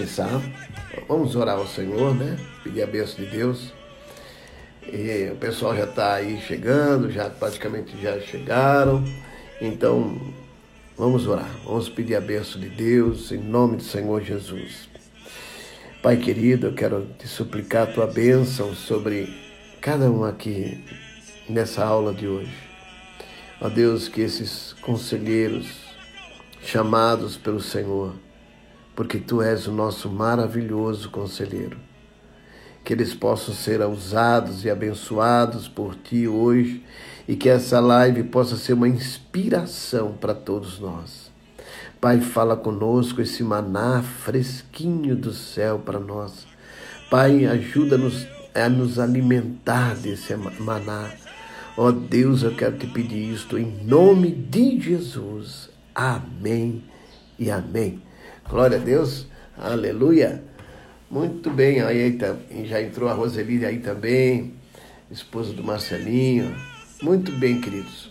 Pensar. Vamos orar ao Senhor, né? Pedir a bênção de Deus. E o pessoal já está aí chegando, já praticamente já chegaram. Então, vamos orar. Vamos pedir a bênção de Deus em nome do Senhor Jesus. Pai querido, eu quero te suplicar a tua bênção sobre cada um aqui nessa aula de hoje. Ó Deus, que esses conselheiros chamados pelo Senhor, porque tu és o nosso maravilhoso conselheiro. Que eles possam ser usados e abençoados por ti hoje e que essa live possa ser uma inspiração para todos nós. Pai, fala conosco esse maná fresquinho do céu para nós. Pai, ajuda-nos a nos alimentar desse maná. Ó oh Deus, eu quero te pedir isto em nome de Jesus. Amém e amém. Glória a Deus. Aleluia. Muito bem, aí tá, já entrou a Roseli aí também, esposa do Marcelinho. Muito bem, queridos.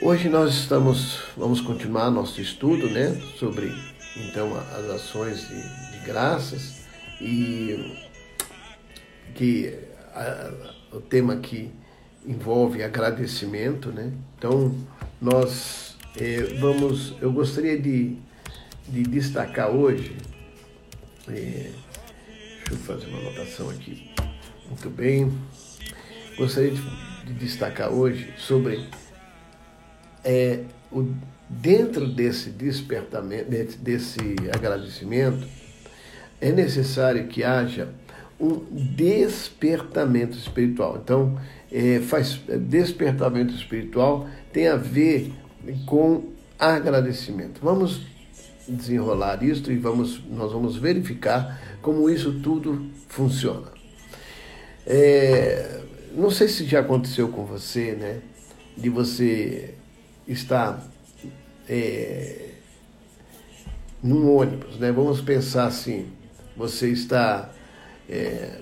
Hoje nós estamos, vamos continuar nosso estudo, né, sobre então as ações de, de graças e que a, o tema aqui envolve agradecimento, né? Então nós eh, vamos, eu gostaria de de destacar hoje, é, deixa eu fazer uma anotação aqui, muito bem, gostaria de, de destacar hoje sobre é, o, dentro desse despertamento, desse agradecimento, é necessário que haja um despertamento espiritual. Então, é, faz despertamento espiritual tem a ver com agradecimento. Vamos desenrolar isto e vamos, nós vamos verificar como isso tudo funciona. É, não sei se já aconteceu com você, né? De você estar é, num ônibus, né? Vamos pensar assim, você está é,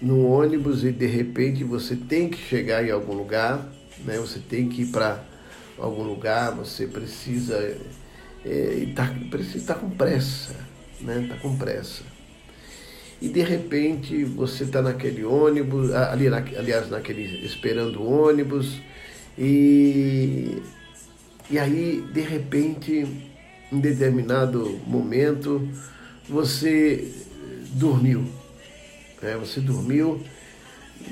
no ônibus e de repente você tem que chegar em algum lugar, né? Você tem que ir para algum lugar, você precisa é, tá, precisa estar tá com pressa, né? Está com pressa. E de repente você está naquele ônibus, ali, aliás, naquele esperando o ônibus, e, e aí de repente, em determinado momento, você dormiu. Né? Você dormiu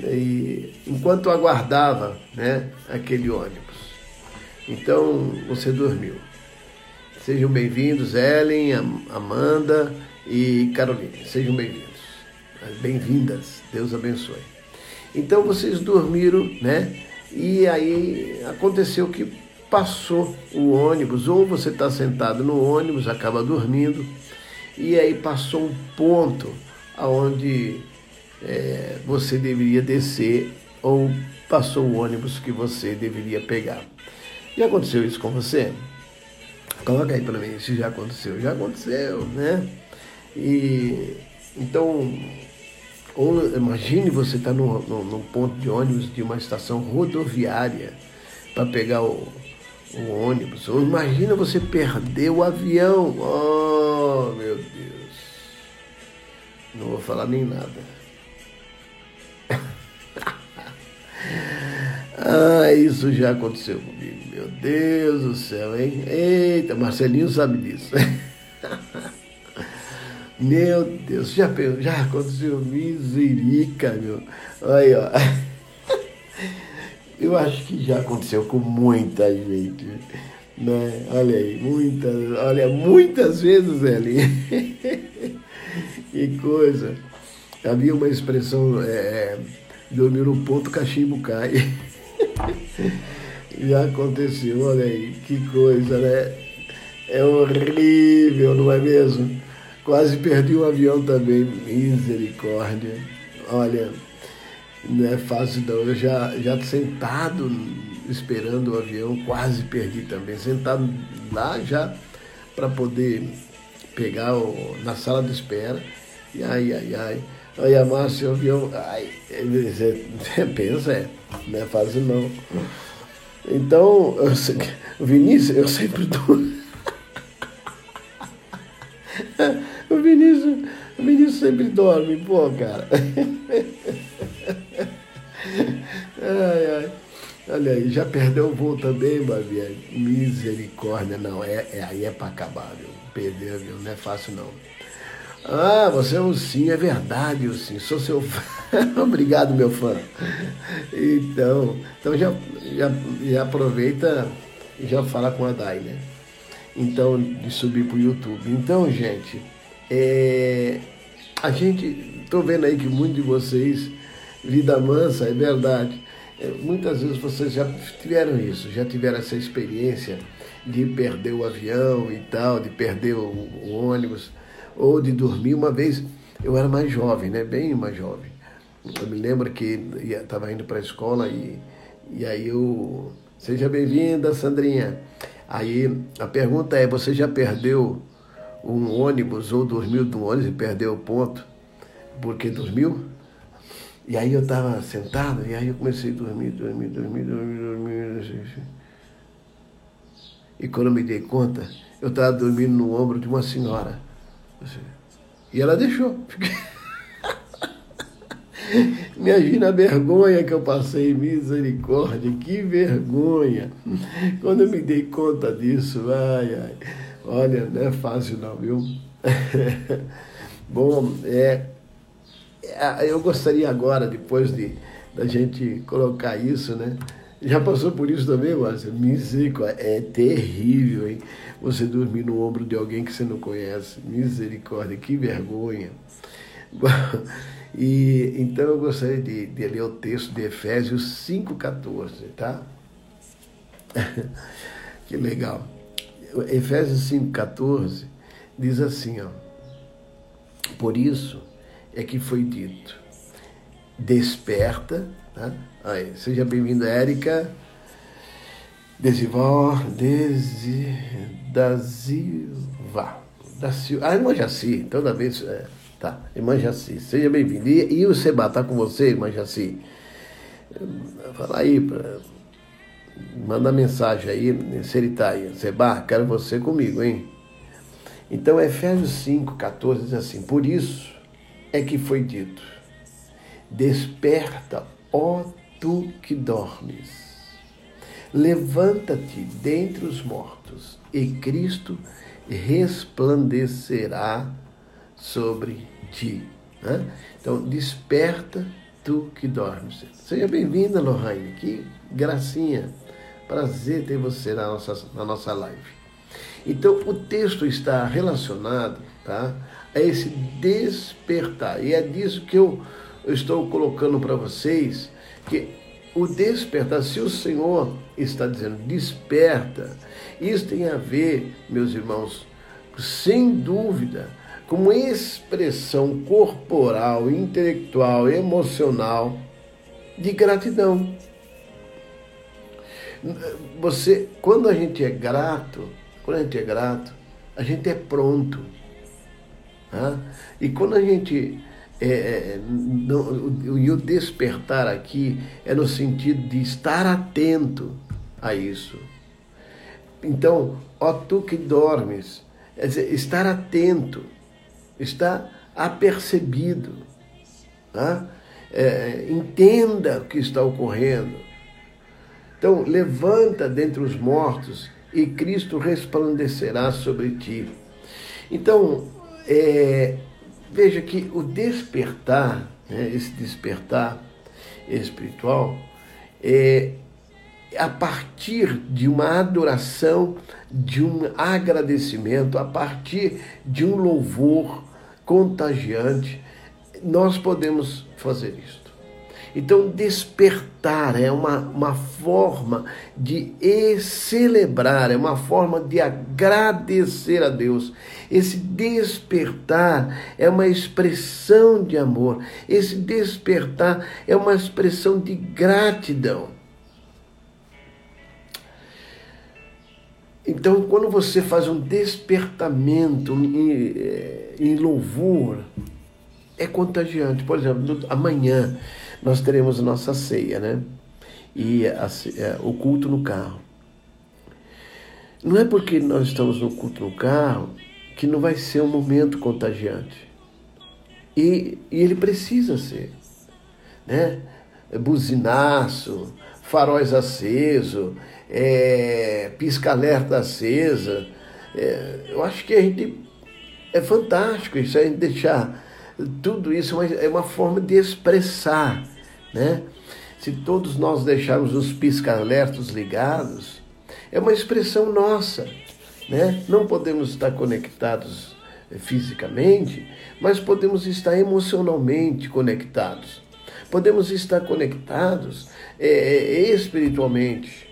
e, enquanto aguardava né, aquele ônibus. Então você dormiu. Sejam bem-vindos, Ellen, Amanda e Caroline. Sejam bem-vindos. Bem-vindas. Deus abençoe. Então vocês dormiram, né? E aí aconteceu que passou o ônibus, ou você está sentado no ônibus, acaba dormindo, e aí passou um ponto aonde é, você deveria descer, ou passou o ônibus que você deveria pegar. Já aconteceu isso com você? Coloca aí para mim se já aconteceu. Já aconteceu, né? E então, ou imagine você estar tá num, ponto de ônibus de uma estação rodoviária para pegar o, o, ônibus. Ou imagina você perder o avião. Oh, meu Deus. Não vou falar nem nada. Ah, isso já aconteceu comigo. Meu Deus do céu, hein? Eita, Marcelinho sabe disso. Meu Deus, já, já aconteceu miserica, meu. Olha, ó. Eu acho que já aconteceu com muita gente. Né? Olha aí, muitas, olha, muitas vezes, ali. que coisa. Havia uma expressão, é, dormir no ponto, cachimbo cai. Já aconteceu, olha aí, que coisa, né? É horrível, não é mesmo? Quase perdi o avião também, misericórdia. Olha, não é fácil não. Eu já, já sentado esperando o avião, quase perdi também. Sentado lá já para poder pegar o, na sala de espera. E ai, ai, ai. Aí a Márcia, o avião. Ai, você pensa, é. Não é fácil não. Então, eu, Vinícius, eu sempre dou. o Vinícius, o Vinícius sempre dorme, pô, cara. Ai, ai. Olha aí, já perdeu o voo também, Babia? Misericórdia, não, é, é, aí é para acabar, viu? Perder, viu? Não é fácil, não. Ah, você é um sim, é verdade, o sim, sou seu fã. Obrigado, meu fã. Então, então já, já, já aproveita e já fala com a Dai, né? Então, de subir para o YouTube. Então, gente, é, a gente, estou vendo aí que muitos de vocês, vida mansa, é verdade. É, muitas vezes vocês já tiveram isso, já tiveram essa experiência de perder o avião e tal, de perder o, o ônibus ou de dormir. Uma vez eu era mais jovem, né? bem mais jovem. Eu me lembro que estava indo para a escola e, e aí eu. Seja bem-vinda, Sandrinha. Aí a pergunta é: você já perdeu um ônibus ou dormiu no ônibus e perdeu o ponto porque dormiu? E aí eu estava sentado e aí eu comecei a dormir, dormir, dormir, dormir, dormir. E quando eu me dei conta, eu estava dormindo no ombro de uma senhora. E ela deixou. Imagina a vergonha que eu passei, misericórdia, que vergonha. Quando eu me dei conta disso, ai, ai, olha, não é fácil não, viu? Bom, é, é, eu gostaria agora, depois de da gente colocar isso, né? Já passou por isso também, Márcia? Misericórdia, é terrível, hein? Você dormir no ombro de alguém que você não conhece. Misericórdia, que vergonha. E então eu gostaria de, de ler o texto de Efésios 5,14, tá? que legal. Efésios 5,14 diz assim, ó. Por isso é que foi dito, desperta, tá? Aí, seja bem-vinda, Érica. Desival, Desi, da Silva. Da Silva. Ah, irmã Jaci, toda vez. É, tá, irmã Jaci, seja bem-vinda. E, e, o Seba tá com você, irmã Jaci? Fala aí, pra, manda mensagem aí, se ele tá. Seba, quero você comigo, hein? Então, Efésios 5, 14 diz assim: Por isso é que foi dito: Desperta, ó tu que dormes Levanta-te dentre os mortos, e Cristo resplandecerá sobre ti. Né? Então, desperta tu que dormes. Seja bem-vinda, Lohane. Que gracinha. Prazer ter você na nossa, na nossa live. Então, o texto está relacionado tá, a esse despertar. E é disso que eu, eu estou colocando para vocês, que o despertar, se o Senhor está dizendo desperta, isso tem a ver, meus irmãos, sem dúvida, com uma expressão corporal, intelectual, emocional de gratidão. Você, quando a gente é grato, quando a gente é grato, a gente é pronto. Tá? E quando a gente é, é no, e o despertar aqui é no sentido de estar atento a isso. Então, ó tu que dormes, é dizer, estar atento, estar apercebido, tá? é, entenda o que está ocorrendo. Então, levanta dentre os mortos e Cristo resplandecerá sobre ti. Então, é, Veja que o despertar, né, esse despertar espiritual, é a partir de uma adoração, de um agradecimento, a partir de um louvor contagiante, nós podemos fazer isso. Então, despertar é uma, uma forma de celebrar, é uma forma de agradecer a Deus. Esse despertar é uma expressão de amor, esse despertar é uma expressão de gratidão. Então, quando você faz um despertamento em, eh, em louvor, é contagiante. Por exemplo, amanhã nós teremos nossa ceia, né? E a, a, é, o culto no carro. Não é porque nós estamos no culto no carro que não vai ser um momento contagiante. E, e ele precisa ser. Né? Buzinaço, faróis aceso, é, pisca-alerta acesa. É, eu acho que a gente é fantástico isso, a gente deixar tudo isso uma, é uma forma de expressar, né? Se todos nós deixarmos os pisca-alertas ligados, é uma expressão nossa, né? Não podemos estar conectados eh, fisicamente, mas podemos estar emocionalmente conectados. Podemos estar conectados é, espiritualmente.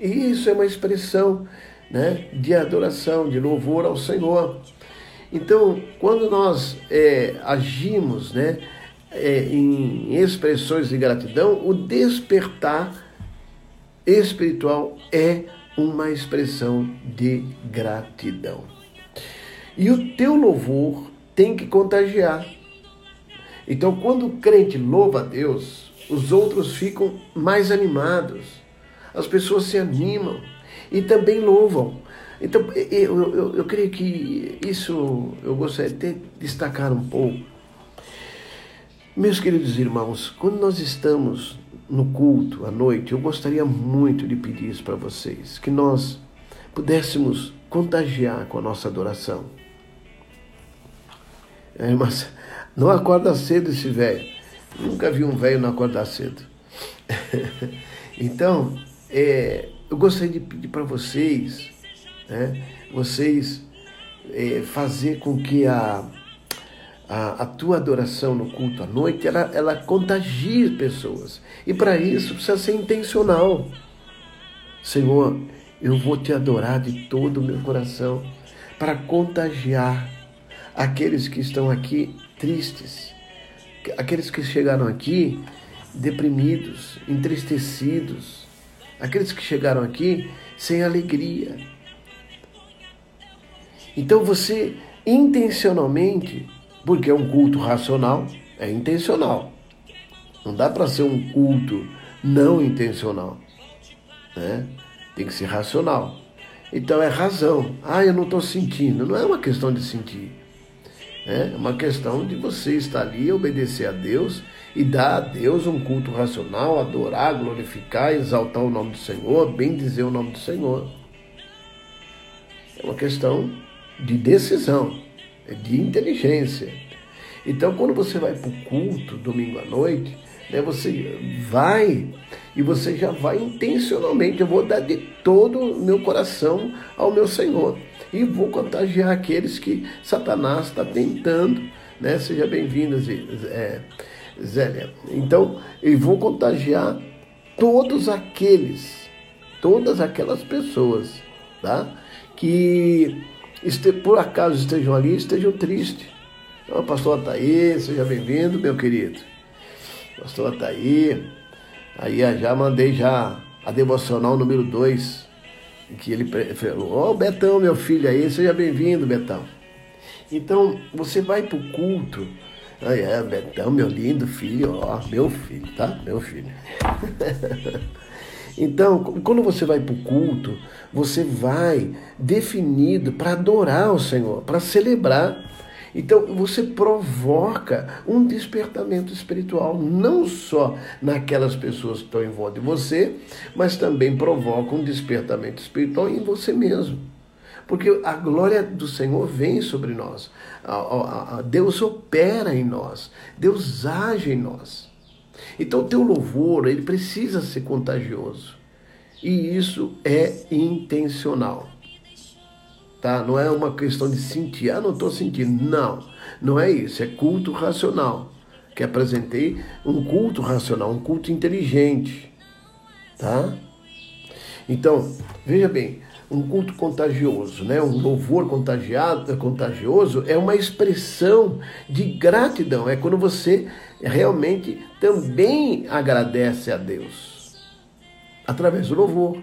E isso é uma expressão né, de adoração, de louvor ao Senhor. Então, quando nós é, agimos né, é, em expressões de gratidão, o despertar espiritual é uma expressão de gratidão. E o teu louvor tem que contagiar. Então, quando o crente louva a Deus, os outros ficam mais animados, as pessoas se animam e também louvam. Então, eu, eu, eu creio que isso eu gostaria de destacar um pouco. Meus queridos irmãos, quando nós estamos no culto à noite, eu gostaria muito de pedir isso para vocês, que nós pudéssemos contagiar com a nossa adoração. É, mas não acorda cedo esse velho. Nunca vi um velho não acordar cedo. então, é, eu gostaria de pedir para vocês né? vocês é, fazer com que a, a, a, tua adoração no culto à noite ela, ela contagie pessoas. E para isso precisa ser intencional. Senhor, eu vou te adorar de todo o meu coração para contagiar aqueles que estão aqui tristes, aqueles que chegaram aqui deprimidos, entristecidos, aqueles que chegaram aqui sem alegria, então você intencionalmente, porque é um culto racional, é intencional. Não dá para ser um culto não intencional. Né? Tem que ser racional. Então é razão. Ah, eu não estou sentindo. Não é uma questão de sentir. É uma questão de você estar ali, obedecer a Deus e dar a Deus um culto racional, adorar, glorificar, exaltar o nome do Senhor, bem dizer o nome do Senhor. É uma questão de decisão, é de inteligência. Então, quando você vai para o culto domingo à noite, né, você vai e você já vai intencionalmente. Eu vou dar de todo o meu coração ao meu Senhor e vou contagiar aqueles que Satanás está tentando. Né? Seja bem-vinda, Zélia. Então, eu vou contagiar todos aqueles, todas aquelas pessoas, tá? Que este, por acaso estejam ali, estejam tristes. Então, pastor Ataí, seja bem-vindo, meu querido. Pastor Ataí, aí já mandei já a devocional número 2, que ele falou, oh, Betão, meu filho aí, seja bem-vindo, Betão. Então, você vai para o culto, aí é, Betão, meu lindo filho, ó, meu filho, tá? Meu filho. Então, quando você vai para o culto, você vai definido para adorar o Senhor, para celebrar. Então, você provoca um despertamento espiritual, não só naquelas pessoas que estão em volta de você, mas também provoca um despertamento espiritual em você mesmo. Porque a glória do Senhor vem sobre nós, Deus opera em nós, Deus age em nós. Então o teu louvor, ele precisa ser contagioso. E isso é intencional. Tá? Não é uma questão de sentir, ah, não estou sentindo. Não, não é isso, é culto racional. Que apresentei um culto racional, um culto inteligente. Tá? Então, veja bem, um culto contagioso, né? um louvor contagiado, contagioso é uma expressão de gratidão. É quando você realmente também agradece a Deus através do louvor.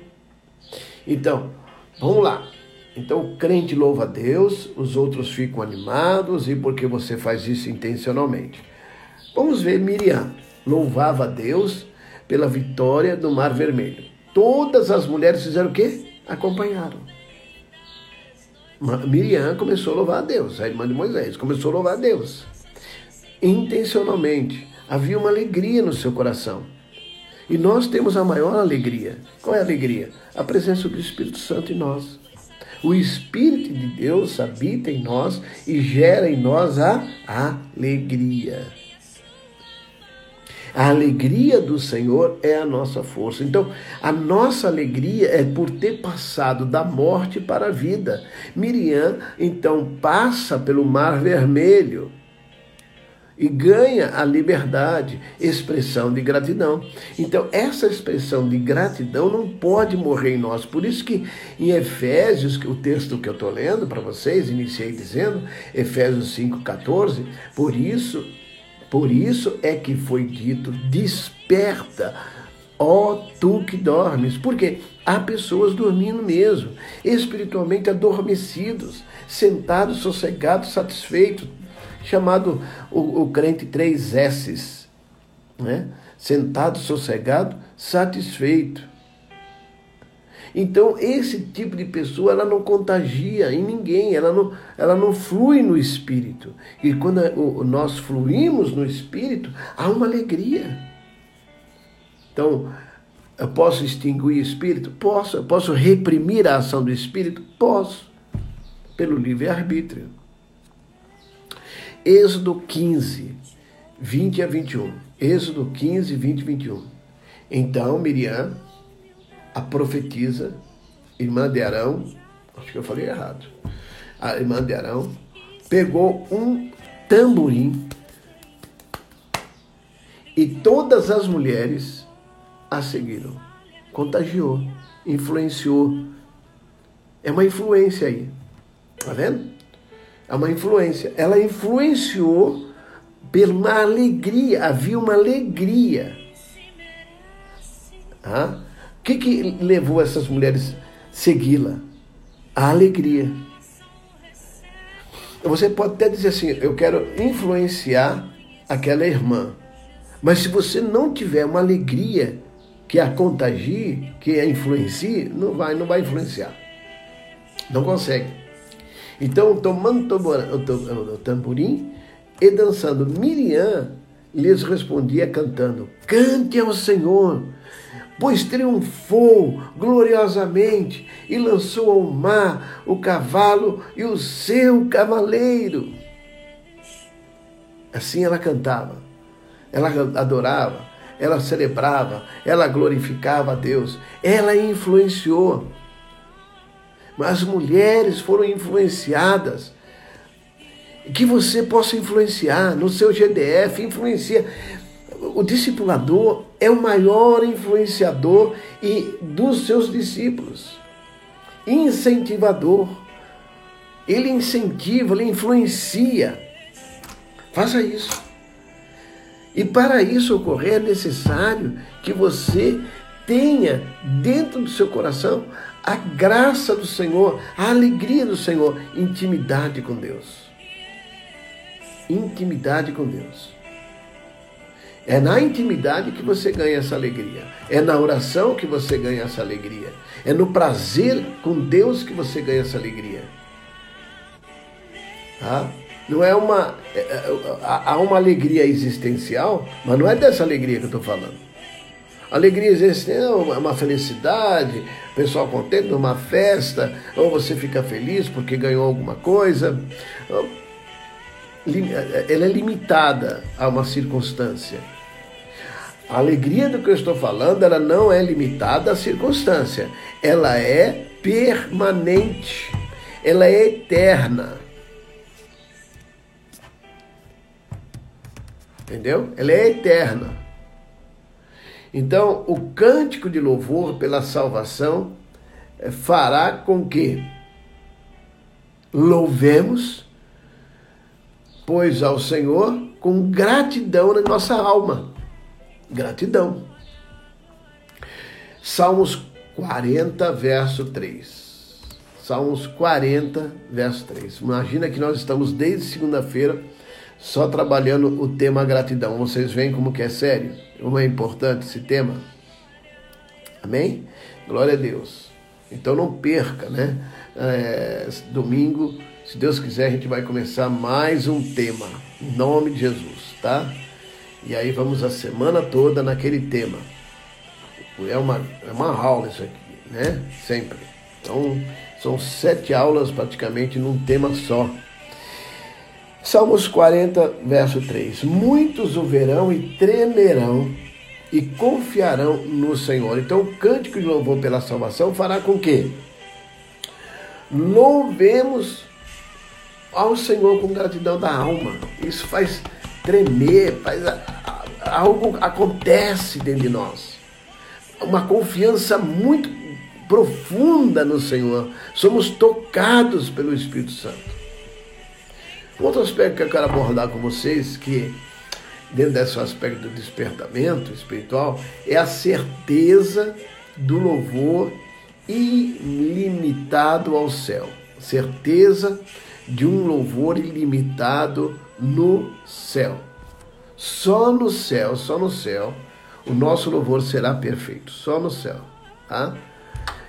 Então, vamos lá. Então o crente louva a Deus, os outros ficam animados e porque você faz isso intencionalmente. Vamos ver Miriam louvava a Deus pela vitória do Mar Vermelho. Todas as mulheres fizeram o quê? Acompanharam. Miriam começou a louvar a Deus, a irmã de Moisés, começou a louvar a Deus. Intencionalmente. Havia uma alegria no seu coração. E nós temos a maior alegria. Qual é a alegria? A presença do Espírito Santo em nós. O Espírito de Deus habita em nós e gera em nós a alegria. A alegria do Senhor é a nossa força. Então, a nossa alegria é por ter passado da morte para a vida. Miriam, então, passa pelo Mar Vermelho e ganha a liberdade, expressão de gratidão. Então, essa expressão de gratidão não pode morrer em nós. Por isso que em Efésios, o texto que eu estou lendo para vocês, iniciei dizendo, Efésios 5,14, por isso por isso é que foi dito: desperta, ó tu que dormes. Porque há pessoas dormindo mesmo, espiritualmente adormecidos, sentados, sossegados, satisfeitos, chamado o, o crente três S's, né? Sentado, sossegado, satisfeito. Então, esse tipo de pessoa, ela não contagia em ninguém, ela não, ela não flui no espírito. E quando nós fluímos no espírito, há uma alegria. Então, eu posso extinguir o espírito? Posso. Eu posso reprimir a ação do espírito? Posso. Pelo livre-arbítrio. Êxodo 15, 20 a 21. Êxodo 15, 20 e 21. Então Miriam a profetisa, irmã de Arão, acho que eu falei errado, a irmã de Arão, pegou um tamborim e todas as mulheres a seguiram. Contagiou, influenciou. É uma influência aí. Tá vendo? É uma influência. Ela influenciou pela alegria. Havia uma alegria. Ah? O que, que levou essas mulheres a segui-la? A alegria. Você pode até dizer assim: eu quero influenciar aquela irmã. Mas se você não tiver uma alegria que a contagie, que a influencie, não vai, não vai influenciar. Não consegue. Então, tomando o tamborim e dançando, Miriam lhes respondia cantando: Cante ao Senhor pois triunfou gloriosamente e lançou ao mar o cavalo e o seu cavaleiro. Assim ela cantava, ela adorava, ela celebrava, ela glorificava a Deus, ela influenciou. As mulheres foram influenciadas. Que você possa influenciar no seu GDF, influencia o discipulador é o maior influenciador e dos seus discípulos. Incentivador. Ele incentiva, ele influencia. Faça isso. E para isso ocorrer é necessário que você tenha dentro do seu coração a graça do Senhor, a alegria do Senhor, intimidade com Deus. Intimidade com Deus. É na intimidade que você ganha essa alegria. É na oração que você ganha essa alegria. É no prazer com Deus que você ganha essa alegria. Tá? Não é uma. É, é, há uma alegria existencial, mas não é dessa alegria que eu estou falando. Alegria existencial é uma felicidade, o pessoal contente numa festa, ou você fica feliz porque ganhou alguma coisa. Ela é limitada a uma circunstância. A alegria do que eu estou falando, ela não é limitada à circunstância. Ela é permanente. Ela é eterna. Entendeu? Ela é eterna. Então, o cântico de louvor pela salvação eh, fará com que louvemos, pois ao Senhor com gratidão na nossa alma gratidão. Salmos 40, verso 3. Salmos 40, verso 3. Imagina que nós estamos desde segunda-feira só trabalhando o tema gratidão. Vocês veem como que é sério? Como é importante esse tema? Amém? Glória a Deus. Então não perca, né? É, domingo, se Deus quiser, a gente vai começar mais um tema, em nome de Jesus, tá? E aí vamos a semana toda naquele tema. É uma, é uma aula isso aqui, né? Sempre. Então, são sete aulas praticamente num tema só. Salmos 40, verso 3. Muitos o verão e tremerão e confiarão no Senhor. Então, o cântico de louvor pela salvação fará com que louvemos ao Senhor com gratidão da alma. Isso faz tremer, faz algo acontece dentro de nós. Uma confiança muito profunda no Senhor. Somos tocados pelo Espírito Santo. Outro aspecto que eu quero abordar com vocês, que dentro desse aspecto do despertamento espiritual, é a certeza do louvor ilimitado ao céu. Certeza de um louvor ilimitado no céu. Só no céu, só no céu, o nosso louvor será perfeito. Só no céu. Tá?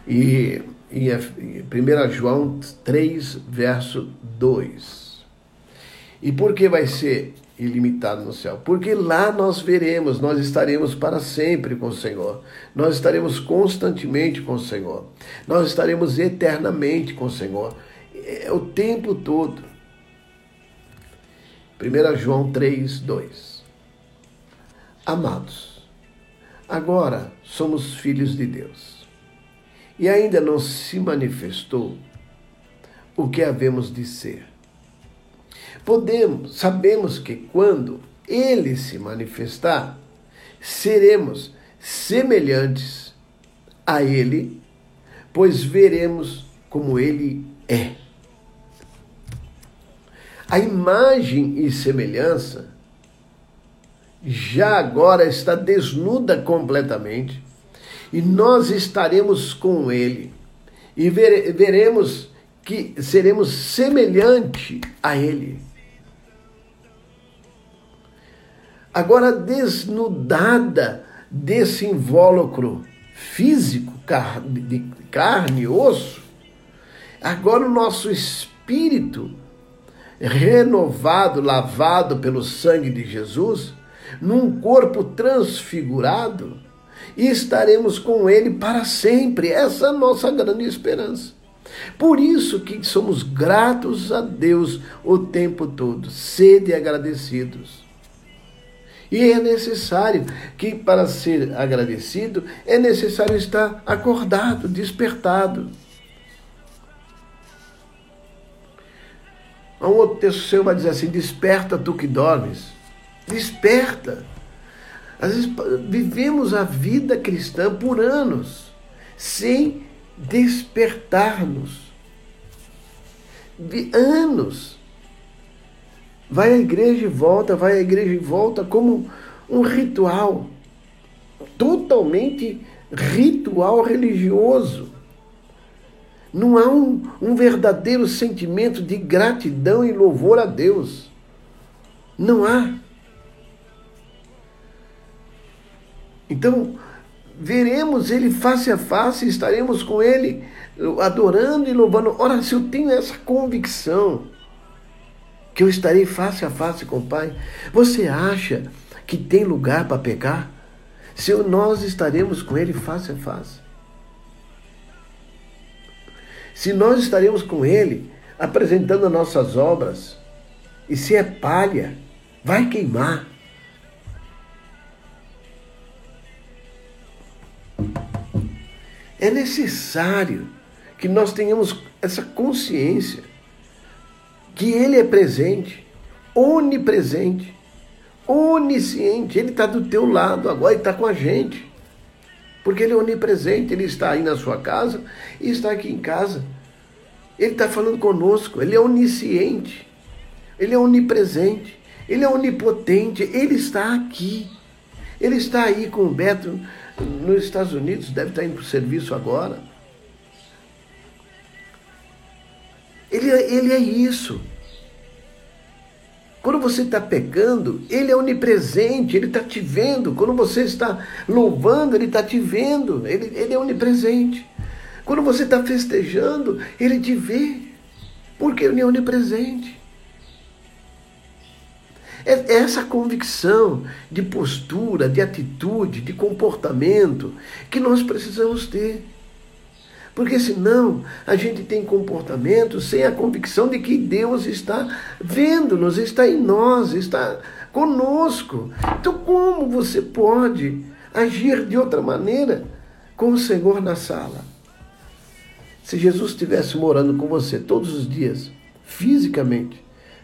E em 1 João 3, verso 2. E por que vai ser ilimitado no céu? Porque lá nós veremos, nós estaremos para sempre com o Senhor. Nós estaremos constantemente com o Senhor. Nós estaremos eternamente com o Senhor. É o tempo todo. 1 João 3, 2. Amados, agora somos filhos de Deus e ainda não se manifestou o que havemos de ser. Podemos, sabemos que quando ele se manifestar, seremos semelhantes a ele, pois veremos como ele é. A imagem e semelhança já agora está desnuda completamente e nós estaremos com Ele e veremos que seremos semelhante a Ele. Agora, desnudada desse invólucro físico, de carne e osso, agora o nosso espírito, renovado, lavado pelo sangue de Jesus, num corpo transfigurado, e estaremos com Ele para sempre. Essa é a nossa grande esperança. Por isso que somos gratos a Deus o tempo todo, sede agradecidos. E é necessário que, para ser agradecido, é necessário estar acordado, despertado. Um outro texto seu vai dizer assim: Desperta tu que dormes. Desperta. Às vezes vivemos a vida cristã por anos sem despertar-nos. Anos. Vai à igreja e volta, vai à igreja e volta como um ritual. Totalmente ritual religioso. Não há um, um verdadeiro sentimento de gratidão e louvor a Deus. Não há. Então, veremos ele face a face, estaremos com ele adorando e louvando. Ora, se eu tenho essa convicção que eu estarei face a face com o Pai, você acha que tem lugar para pecar? Se nós estaremos com ele face a face. Se nós estaremos com ele apresentando as nossas obras, e se é palha, vai queimar. É necessário que nós tenhamos essa consciência que Ele é presente, onipresente, onisciente. Ele está do teu lado agora, Ele está com a gente. Porque Ele é onipresente, Ele está aí na sua casa e está aqui em casa. Ele está falando conosco, Ele é onisciente, Ele é onipresente, Ele é onipotente, Ele está aqui. Ele está aí com o Beto nos Estados Unidos, deve estar indo para o serviço agora. Ele, é, ele é isso. Quando você está pecando, Ele é onipresente, Ele está te vendo. Quando você está louvando, Ele está te vendo. Ele, ele é onipresente. Quando você está festejando, Ele te vê, porque Ele é onipresente. É essa convicção de postura, de atitude, de comportamento que nós precisamos ter. Porque senão a gente tem comportamento sem a convicção de que Deus está vendo-nos, está em nós, está conosco. Então, como você pode agir de outra maneira com o Senhor na sala? Se Jesus estivesse morando com você todos os dias, fisicamente,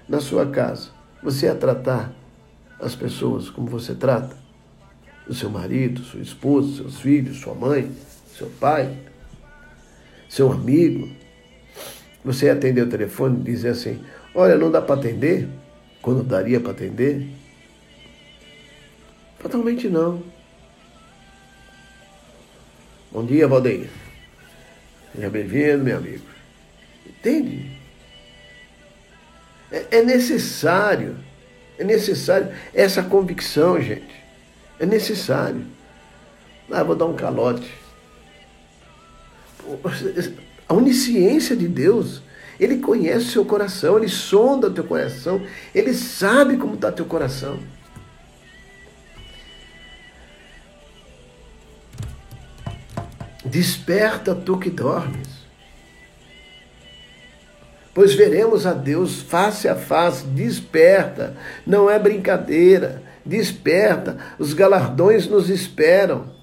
na sua casa, você ia tratar as pessoas como você trata? O seu marido, sua esposa, seus filhos, sua mãe, seu pai, seu amigo. Você atender o telefone e dizer assim: Olha, não dá para atender? Quando daria para atender? Fatalmente não. Bom dia, Valdeir. Seja bem-vindo, meu amigo. Entende? É, é necessário, é necessário essa convicção, gente. É necessário. Ah, vou dar um calote. A onisciência de Deus, Ele conhece o seu coração, Ele sonda o teu coração, Ele sabe como está teu coração. Desperta tu que dormes. Pois veremos a Deus face a face, desperta, não é brincadeira, desperta, os galardões nos esperam.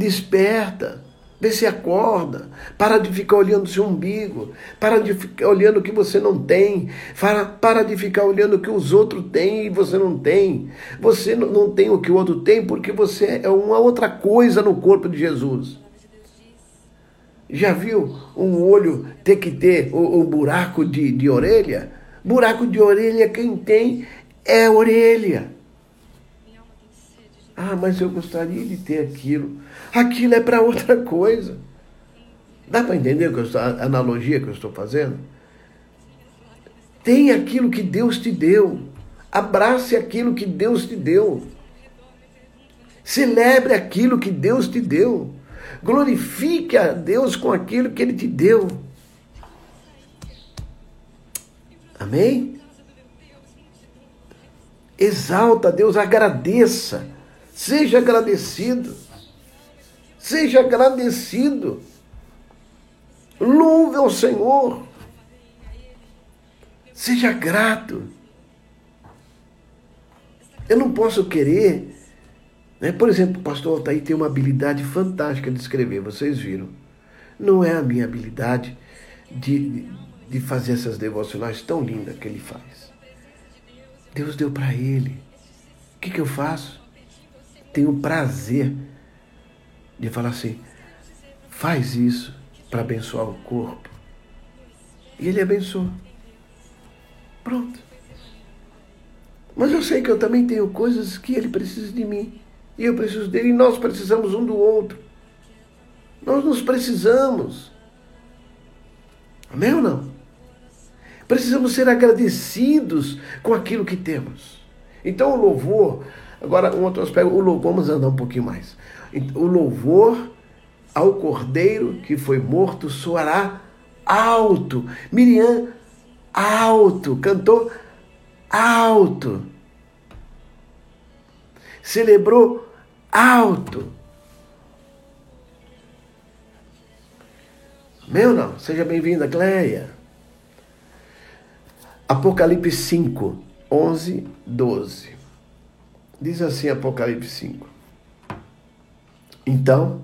Desperta, vê se acorda, para de ficar olhando o seu umbigo, para de ficar olhando o que você não tem, para, para de ficar olhando o que os outros têm e você não tem. Você não tem o que o outro tem porque você é uma outra coisa no corpo de Jesus. Já viu um olho ter que ter o, o buraco de, de orelha? Buraco de orelha, quem tem é orelha. Ah, mas eu gostaria de ter aquilo. Aquilo é para outra coisa. Dá para entender a analogia que eu estou fazendo? Tem aquilo que Deus te deu. Abrace aquilo que Deus te deu. Celebre aquilo que Deus te deu. Glorifique a Deus com aquilo que Ele te deu. Amém? Exalta a Deus, agradeça. Seja agradecido. Seja agradecido. Louve ao Senhor. Seja grato. Eu não posso querer. Né? Por exemplo, o pastor Altair tem uma habilidade fantástica de escrever, vocês viram. Não é a minha habilidade de, de fazer essas devocionais tão lindas que ele faz. Deus deu para ele. O que, que eu faço? Tenho prazer de falar assim: faz isso para abençoar o corpo. E ele abençoa. Pronto. Mas eu sei que eu também tenho coisas que ele precisa de mim. E eu preciso dele. E nós precisamos um do outro. Nós nos precisamos. Amém ou não? Precisamos ser agradecidos com aquilo que temos. Então o louvor Agora, um outro aspecto, o louvor, vamos andar um pouquinho mais. O louvor ao cordeiro que foi morto soará alto. Miriam, alto. Cantou alto. Celebrou alto. Meu não, seja bem-vinda, Cleia. Apocalipse 5, 11, 12. Diz assim Apocalipse 5. Então,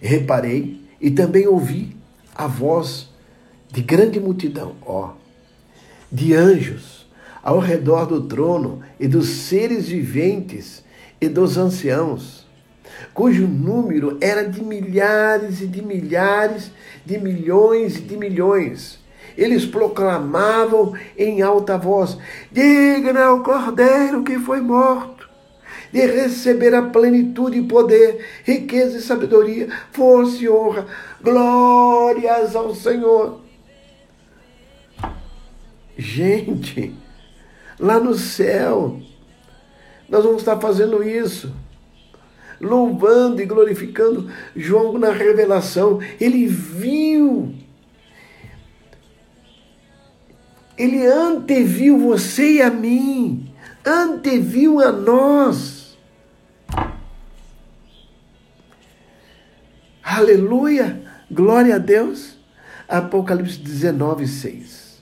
reparei e também ouvi a voz de grande multidão, ó, de anjos ao redor do trono e dos seres viventes e dos anciãos, cujo número era de milhares e de milhares, de milhões e de milhões. Eles proclamavam em alta voz: Digno é o cordeiro que foi morto de receber a plenitude e poder, riqueza e sabedoria, força e honra. Glórias ao Senhor. Gente, lá no céu, nós vamos estar fazendo isso. louvando e glorificando. João, na revelação, ele viu. Ele anteviu você e a mim, anteviu a nós. Aleluia, glória a Deus. Apocalipse 19, 6.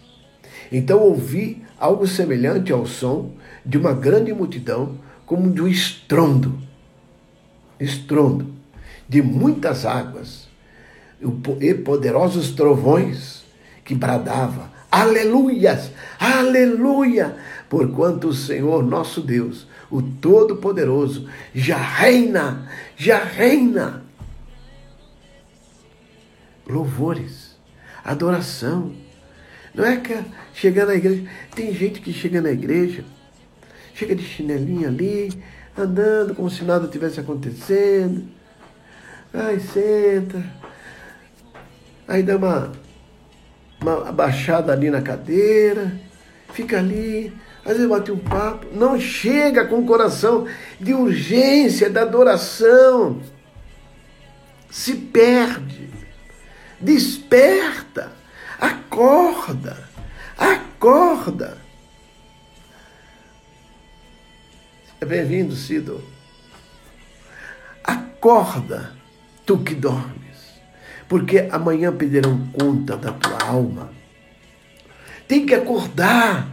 Então ouvi algo semelhante ao som de uma grande multidão, como de um estrondo estrondo de muitas águas e poderosos trovões que bradava: Aleluias! Aleluia! Porquanto o Senhor nosso Deus, o Todo-Poderoso, já reina, já reina. Louvores, adoração. Não é que chegar na igreja. Tem gente que chega na igreja, chega de chinelinho ali, andando como se nada tivesse acontecendo. Aí senta, aí dá uma, uma abaixada ali na cadeira, fica ali, às vezes bate um papo, não chega com o coração de urgência da adoração, se perde, desperta, acorda, acorda. É bem-vindo, Cido. Acorda, tu que dormes, porque amanhã pedirão conta da tua alma. Tem que acordar,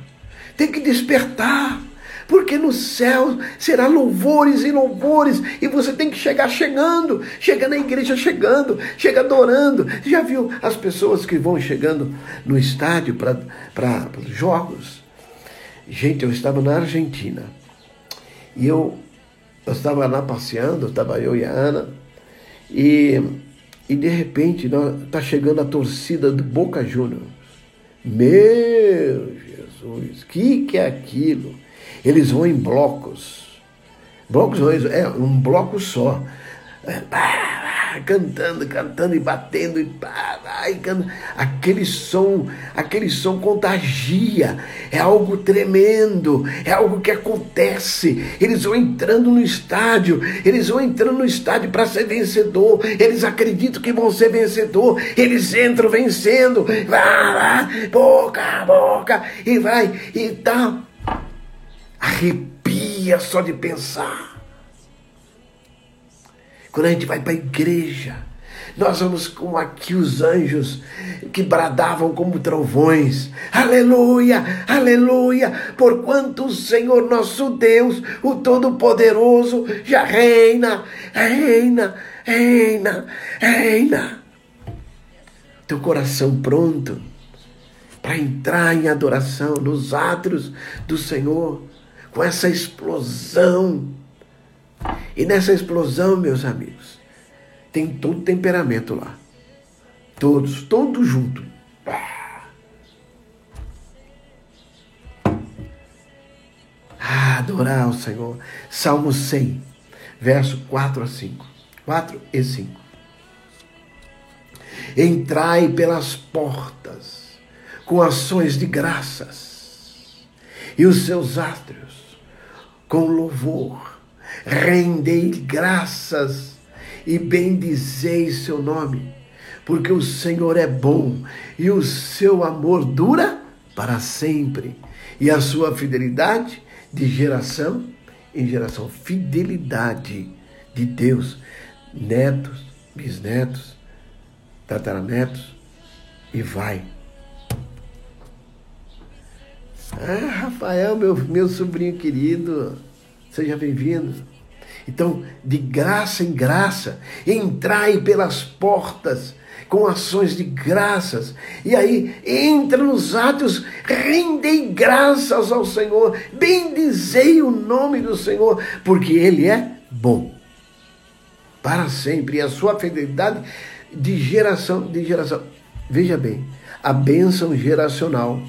tem que despertar, porque no céu será louvores e louvores, e você tem que chegar chegando, chegar na igreja chegando, chega adorando. Já viu as pessoas que vão chegando no estádio para os jogos? Gente, eu estava na Argentina e eu, eu estava lá passeando, estava eu e a Ana, e, e de repente está chegando a torcida do Boca Juniors. Meu Jesus, que que é aquilo? Eles vão em blocos. Blocos, é um bloco só. É, cantando, cantando e batendo e pá, vai, aquele som, aquele som contagia, é algo tremendo, é algo que acontece. Eles vão entrando no estádio, eles vão entrando no estádio para ser vencedor, eles acreditam que vão ser vencedor, eles entram vencendo, vai lá, boca a boca, e vai, e tá, arrepia só de pensar. Quando a gente vai para a igreja, nós vamos como aqui os anjos que bradavam como trovões. Aleluia, aleluia, porquanto o Senhor nosso Deus, o Todo-Poderoso, já reina, reina, reina, reina. Teu coração pronto para entrar em adoração nos átrios do Senhor, com essa explosão e nessa explosão, meus amigos, tem todo temperamento lá. Todos, todos juntos. Ah, adorar o Senhor. Salmo 100, verso 4 a 5. 4 e 5. Entrai pelas portas com ações de graças e os seus átrios com louvor rendei graças e bendizei seu nome, porque o Senhor é bom e o seu amor dura para sempre, e a sua fidelidade de geração em geração. Fidelidade de Deus, netos, bisnetos, tataranetos, e vai. Ah, Rafael, meu, meu sobrinho querido, Seja bem-vindo. Então, de graça em graça, entrai pelas portas com ações de graças. E aí, entra nos atos, rendei graças ao Senhor, bendizei o nome do Senhor, porque Ele é bom para sempre. E a sua fidelidade de geração de geração. Veja bem, a bênção geracional.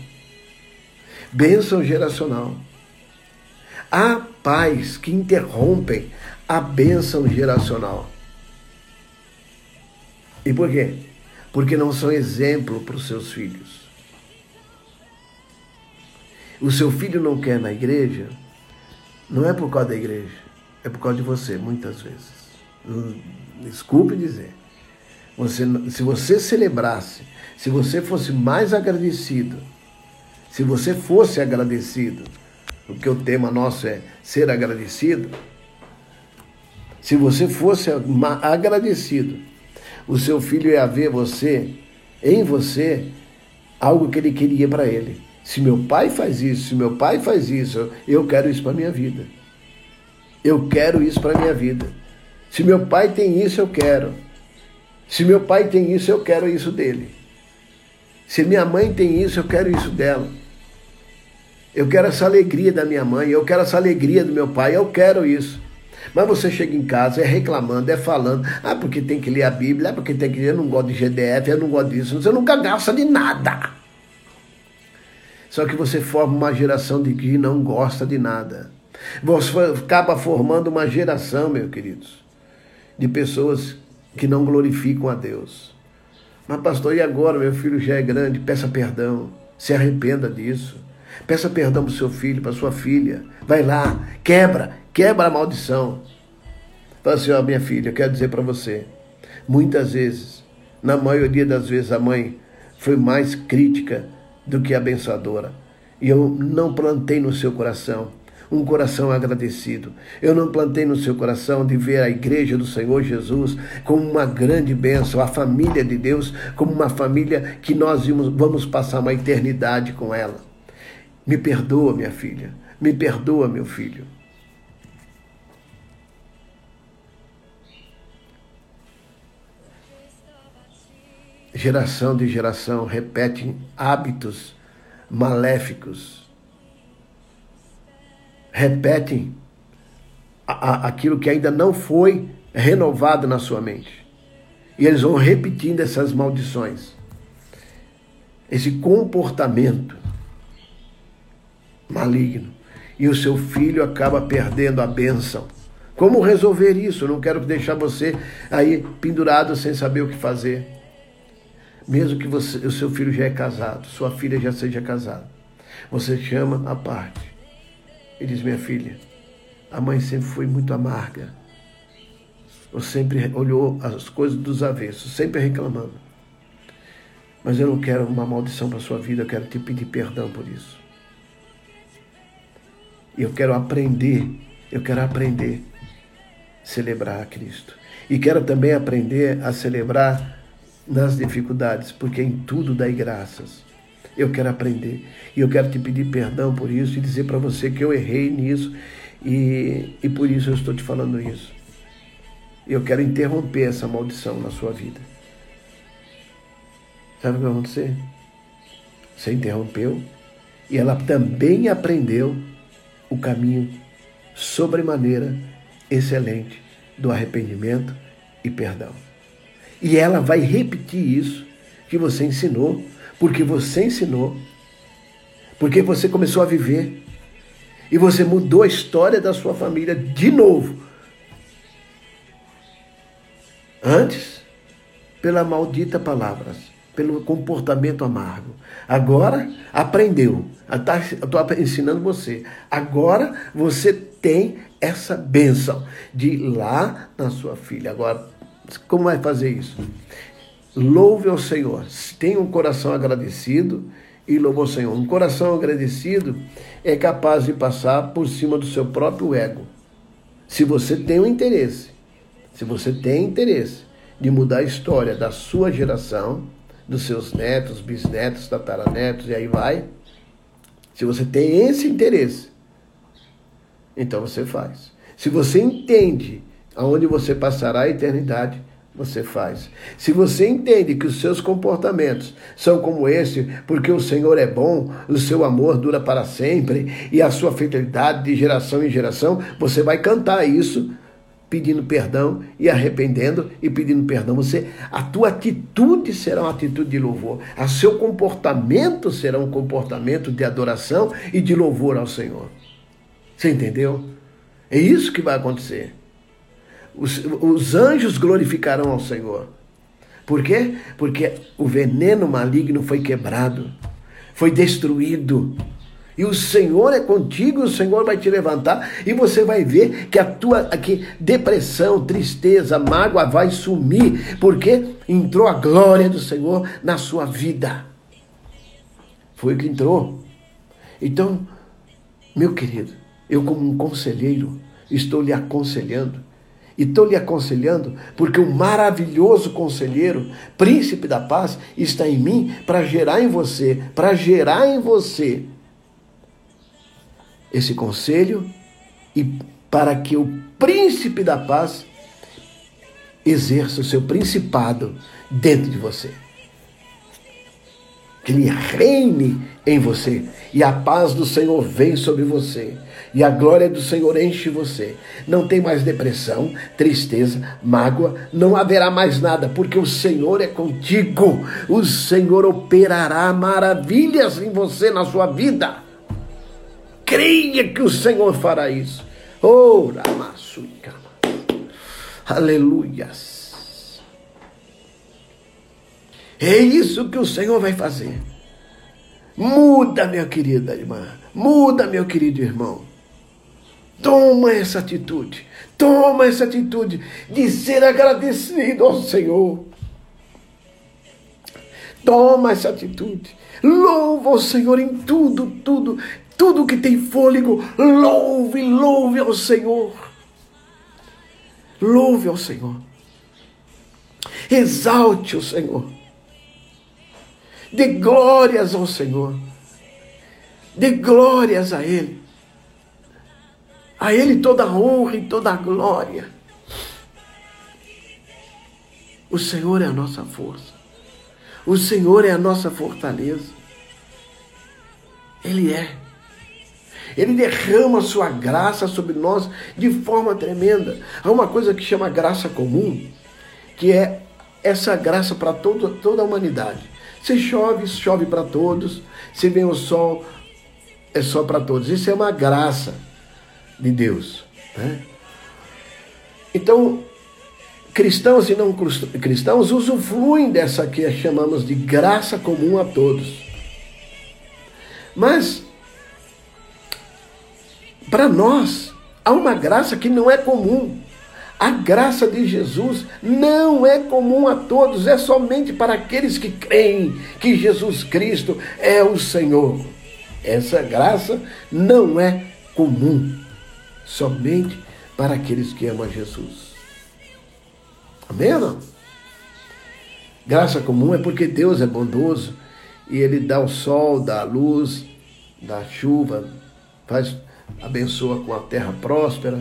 Bênção geracional. Há pais que interrompem a bênção geracional. E por quê? Porque não são exemplo para os seus filhos. O seu filho não quer na igreja, não é por causa da igreja, é por causa de você, muitas vezes. desculpe dizer, você, se você celebrasse, se você fosse mais agradecido, se você fosse agradecido, porque o tema nosso é ser agradecido, se você fosse agradecido, o seu filho ia ver você, em você, algo que ele queria para ele. Se meu pai faz isso, se meu pai faz isso, eu quero isso para minha vida. Eu quero isso para minha vida. Se meu pai tem isso, eu quero. Se meu pai tem isso, eu quero isso dele. Se minha mãe tem isso, eu quero isso dela. Eu quero essa alegria da minha mãe, eu quero essa alegria do meu pai, eu quero isso. Mas você chega em casa, é reclamando, é falando, ah, porque tem que ler a Bíblia, ah, porque tem que ler, eu não gosto de GDF, eu não gosto disso, você nunca gasta de nada. Só que você forma uma geração de que não gosta de nada. Você acaba formando uma geração, meus queridos, de pessoas que não glorificam a Deus. Mas, pastor, e agora? Meu filho já é grande, peça perdão, se arrependa disso. Peça perdão para o seu filho, para sua filha. Vai lá, quebra, quebra a maldição. Fala assim, ó, minha filha, eu quero dizer para você, muitas vezes, na maioria das vezes, a mãe foi mais crítica do que abençoadora. E eu não plantei no seu coração um coração agradecido. Eu não plantei no seu coração de ver a igreja do Senhor Jesus como uma grande bênção, a família de Deus como uma família que nós vamos passar uma eternidade com ela. Me perdoa, minha filha. Me perdoa, meu filho. Geração de geração repetem hábitos maléficos repetem aquilo que ainda não foi renovado na sua mente. E eles vão repetindo essas maldições. Esse comportamento maligno. E o seu filho acaba perdendo a bênção. Como resolver isso? Não quero deixar você aí pendurado sem saber o que fazer. Mesmo que você, o seu filho já é casado, sua filha já seja casada. Você chama a parte ele diz: Minha filha, a mãe sempre foi muito amarga. Ou sempre olhou as coisas dos avessos, sempre reclamando. Mas eu não quero uma maldição para sua vida, eu quero te pedir perdão por isso. E eu quero aprender, eu quero aprender a celebrar a Cristo. E quero também aprender a celebrar nas dificuldades, porque em tudo dai graças. Eu quero aprender. E eu quero te pedir perdão por isso e dizer para você que eu errei nisso e, e por isso eu estou te falando isso. Eu quero interromper essa maldição na sua vida. Sabe o que vai acontecer? Você interrompeu e ela também aprendeu o caminho sobremaneira excelente do arrependimento e perdão. E ela vai repetir isso que você ensinou porque você ensinou, porque você começou a viver e você mudou a história da sua família de novo. Antes, pela maldita palavras, pelo comportamento amargo. Agora, aprendeu. Estou ensinando você. Agora, você tem essa bênção de ir lá na sua filha. Agora, como vai fazer isso? Louve ao Senhor. Tenha um coração agradecido e louve ao Senhor. Um coração agradecido é capaz de passar por cima do seu próprio ego. Se você tem um interesse, se você tem interesse de mudar a história da sua geração, dos seus netos, bisnetos, tataranetos e aí vai, se você tem esse interesse, então você faz. Se você entende aonde você passará a eternidade, você faz. Se você entende que os seus comportamentos são como esse, porque o Senhor é bom, o seu amor dura para sempre e a sua fidelidade de geração em geração, você vai cantar isso pedindo perdão e arrependendo e pedindo perdão. Você, a tua atitude será uma atitude de louvor. O seu comportamento será um comportamento de adoração e de louvor ao Senhor. Você entendeu? É isso que vai acontecer. Os, os anjos glorificarão ao Senhor. Por quê? Porque o veneno maligno foi quebrado, foi destruído. E o Senhor é contigo, o Senhor vai te levantar e você vai ver que a tua que depressão, tristeza, mágoa vai sumir, porque entrou a glória do Senhor na sua vida. Foi o que entrou. Então, meu querido, eu como um conselheiro estou lhe aconselhando e estou lhe aconselhando porque o maravilhoso conselheiro, príncipe da paz, está em mim para gerar em você, para gerar em você esse conselho e para que o príncipe da paz exerça o seu principado dentro de você que Ele reine em você. E a paz do Senhor vem sobre você. E a glória do Senhor enche você. Não tem mais depressão, tristeza, mágoa. Não haverá mais nada, porque o Senhor é contigo. O Senhor operará maravilhas em você, na sua vida. Creia que o Senhor fará isso. Oh, Aleluias. É isso que o Senhor vai fazer. Muda, minha querida irmã. Muda, meu querido irmão. Toma essa atitude. Toma essa atitude de ser agradecido ao Senhor. Toma essa atitude. Louva o Senhor em tudo, tudo, tudo que tem fôlego. Louve, louve ao Senhor. Louve ao Senhor. Exalte o Senhor. Dê glórias ao Senhor. Dê glórias a Ele. A Ele toda a honra e toda a glória. O Senhor é a nossa força. O Senhor é a nossa fortaleza. Ele é. Ele derrama sua graça sobre nós de forma tremenda. Há uma coisa que chama graça comum, que é essa graça para toda a humanidade. Se chove, chove para todos. Se vem o sol, é só para todos. Isso é uma graça de Deus. Né? Então, cristãos e não cristãos usufruem dessa que chamamos de graça comum a todos. Mas, para nós, há uma graça que não é comum. A graça de Jesus não é comum a todos, é somente para aqueles que creem que Jesus Cristo é o Senhor. Essa graça não é comum, somente para aqueles que amam Jesus. Amém não? Graça comum é porque Deus é bondoso e Ele dá o sol, dá a luz, dá a chuva, faz, abençoa com a terra próspera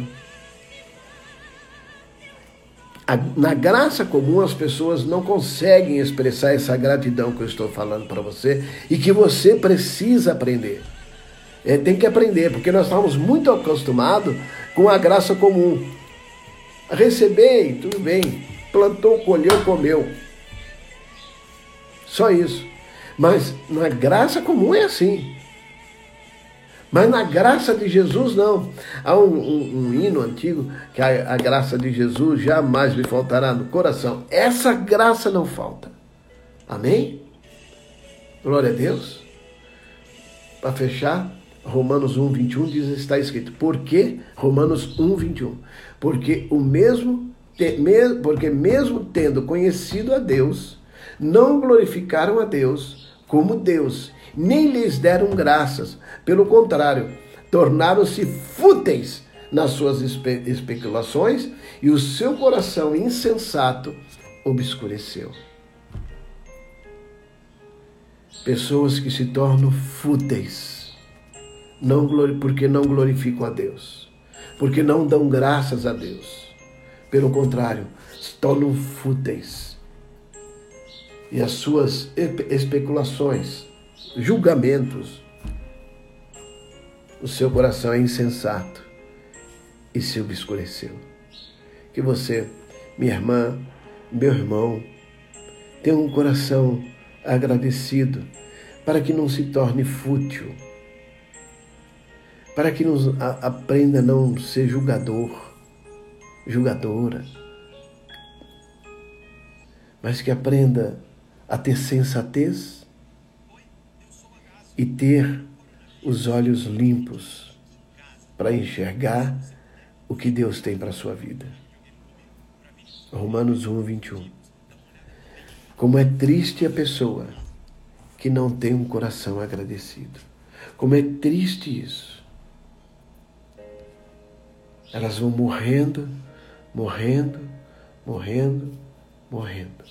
na graça comum as pessoas não conseguem expressar essa gratidão que eu estou falando para você e que você precisa aprender. É, tem que aprender, porque nós estamos muito acostumados com a graça comum. Receber, tudo bem. Plantou, colheu, comeu. Só isso. Mas na graça comum é assim. Mas na graça de Jesus, não. Há um, um, um hino antigo que a, a, graça de Jesus jamais lhe faltará no coração. Essa graça não falta. Amém? Glória a Deus. Para fechar, Romanos 1, 21 diz: está escrito. Por que? Romanos 1, 21. Porque o mesmo, porque mesmo tendo conhecido a Deus, não glorificaram a Deus como Deus nem lhes deram graças. Pelo contrário, tornaram-se fúteis nas suas espe especulações e o seu coração insensato obscureceu. Pessoas que se tornam fúteis, não porque não glorificam a Deus, porque não dão graças a Deus. Pelo contrário, se tornam fúteis. E as suas especulações julgamentos. O seu coração é insensato e se obscureceu. Que você, minha irmã, meu irmão, tenha um coração agradecido para que não se torne fútil, para que nos aprenda a não ser julgador, julgadora, mas que aprenda a ter sensatez e ter os olhos limpos para enxergar o que Deus tem para a sua vida. Romanos 1, 21. Como é triste a pessoa que não tem um coração agradecido. Como é triste isso. Elas vão morrendo, morrendo, morrendo, morrendo.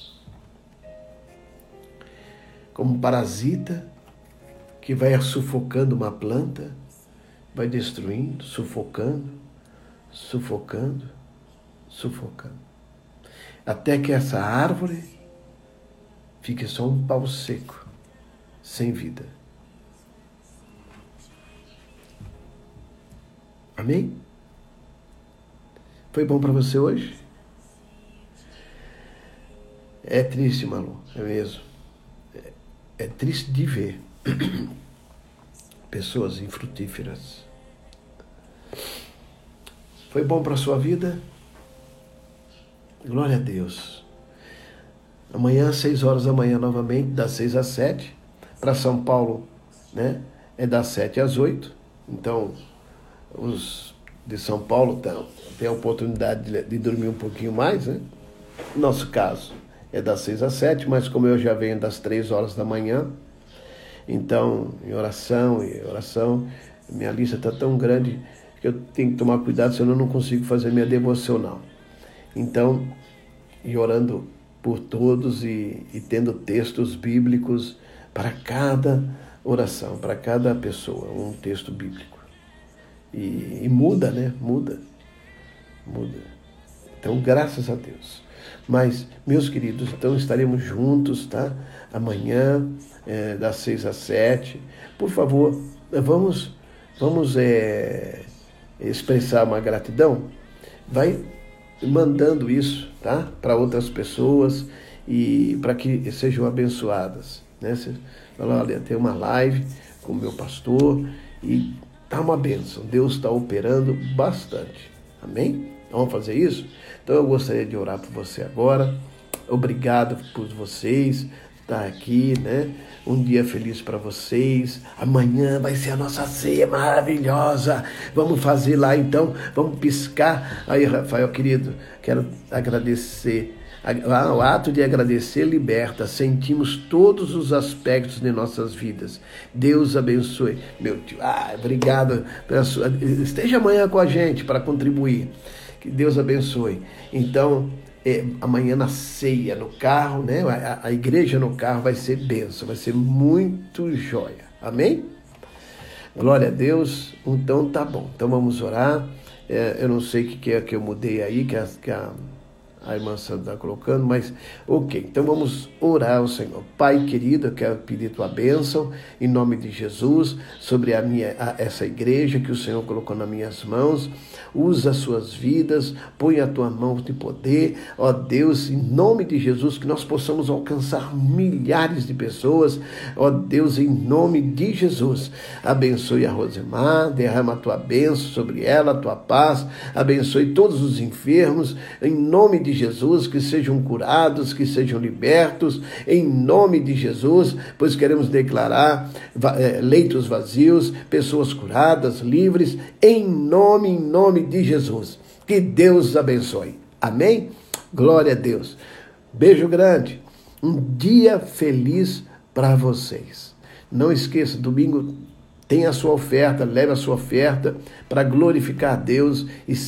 Como parasita que vai sufocando uma planta, vai destruindo, sufocando, sufocando, sufocando. Até que essa árvore fique só um pau seco, sem vida. Amém? Foi bom para você hoje? É triste, Malu, é mesmo. É, é triste de ver pessoas infrutíferas. Foi bom para a sua vida? Glória a Deus. Amanhã, às 6 horas da manhã, novamente, das 6 às 7. Para São Paulo, né? É das 7 às 8. Então, os de São Paulo têm a oportunidade de, de dormir um pouquinho mais, né? Nosso caso é das 6 às 7, mas como eu já venho das 3 horas da manhã, então, em oração e oração, minha lista está tão grande que eu tenho que tomar cuidado, senão eu não consigo fazer minha devocional. Então, e orando por todos e, e tendo textos bíblicos para cada oração, para cada pessoa, um texto bíblico. E, e, muda, né? Muda. Muda. Então, graças a Deus. Mas, meus queridos, então estaremos juntos, tá? Amanhã, é, das seis às sete. Por favor, vamos, vamos é, expressar uma gratidão. Vai mandando isso, tá? Para outras pessoas e para que sejam abençoadas. Né? Você fala, olha, tem uma live com o meu pastor e tá uma bênção. Deus está operando bastante. Amém? Vamos fazer isso? Então eu gostaria de orar por você agora. Obrigado por vocês estar aqui, né? Um dia feliz para vocês. Amanhã vai ser a nossa ceia maravilhosa. Vamos fazer lá então. Vamos piscar. Aí, Rafael, querido, quero agradecer. O ato de agradecer liberta, sentimos todos os aspectos de nossas vidas. Deus abençoe. Meu tio, ah, obrigado. Sua... Esteja amanhã com a gente para contribuir. Que Deus abençoe. Então, é, amanhã na ceia, no carro, né? A, a, igreja no carro vai ser benção, vai ser muito joia. Amém? Glória a Deus. Então tá bom. Então vamos orar. É, eu não sei o que, que é que eu mudei aí, que a, que a a irmã Sandra está colocando, mas ok, então vamos orar ao Senhor. Pai querido, eu quero pedir tua bênção em nome de Jesus sobre a minha, a, essa igreja que o Senhor colocou nas minhas mãos. Usa as suas vidas, põe a tua mão de poder, ó Deus, em nome de Jesus, que nós possamos alcançar milhares de pessoas, ó Deus, em nome de Jesus. Abençoe a Rosemar, derrama a tua bênção sobre ela, a tua paz, abençoe todos os enfermos, em nome de Jesus, que sejam curados, que sejam libertos, em nome de Jesus, pois queremos declarar eh, leitos vazios, pessoas curadas, livres, em nome, em nome de Jesus. Que Deus abençoe. Amém? Glória a Deus. Beijo grande. Um dia feliz para vocês. Não esqueça, domingo tem a sua oferta, leve a sua oferta para glorificar Deus e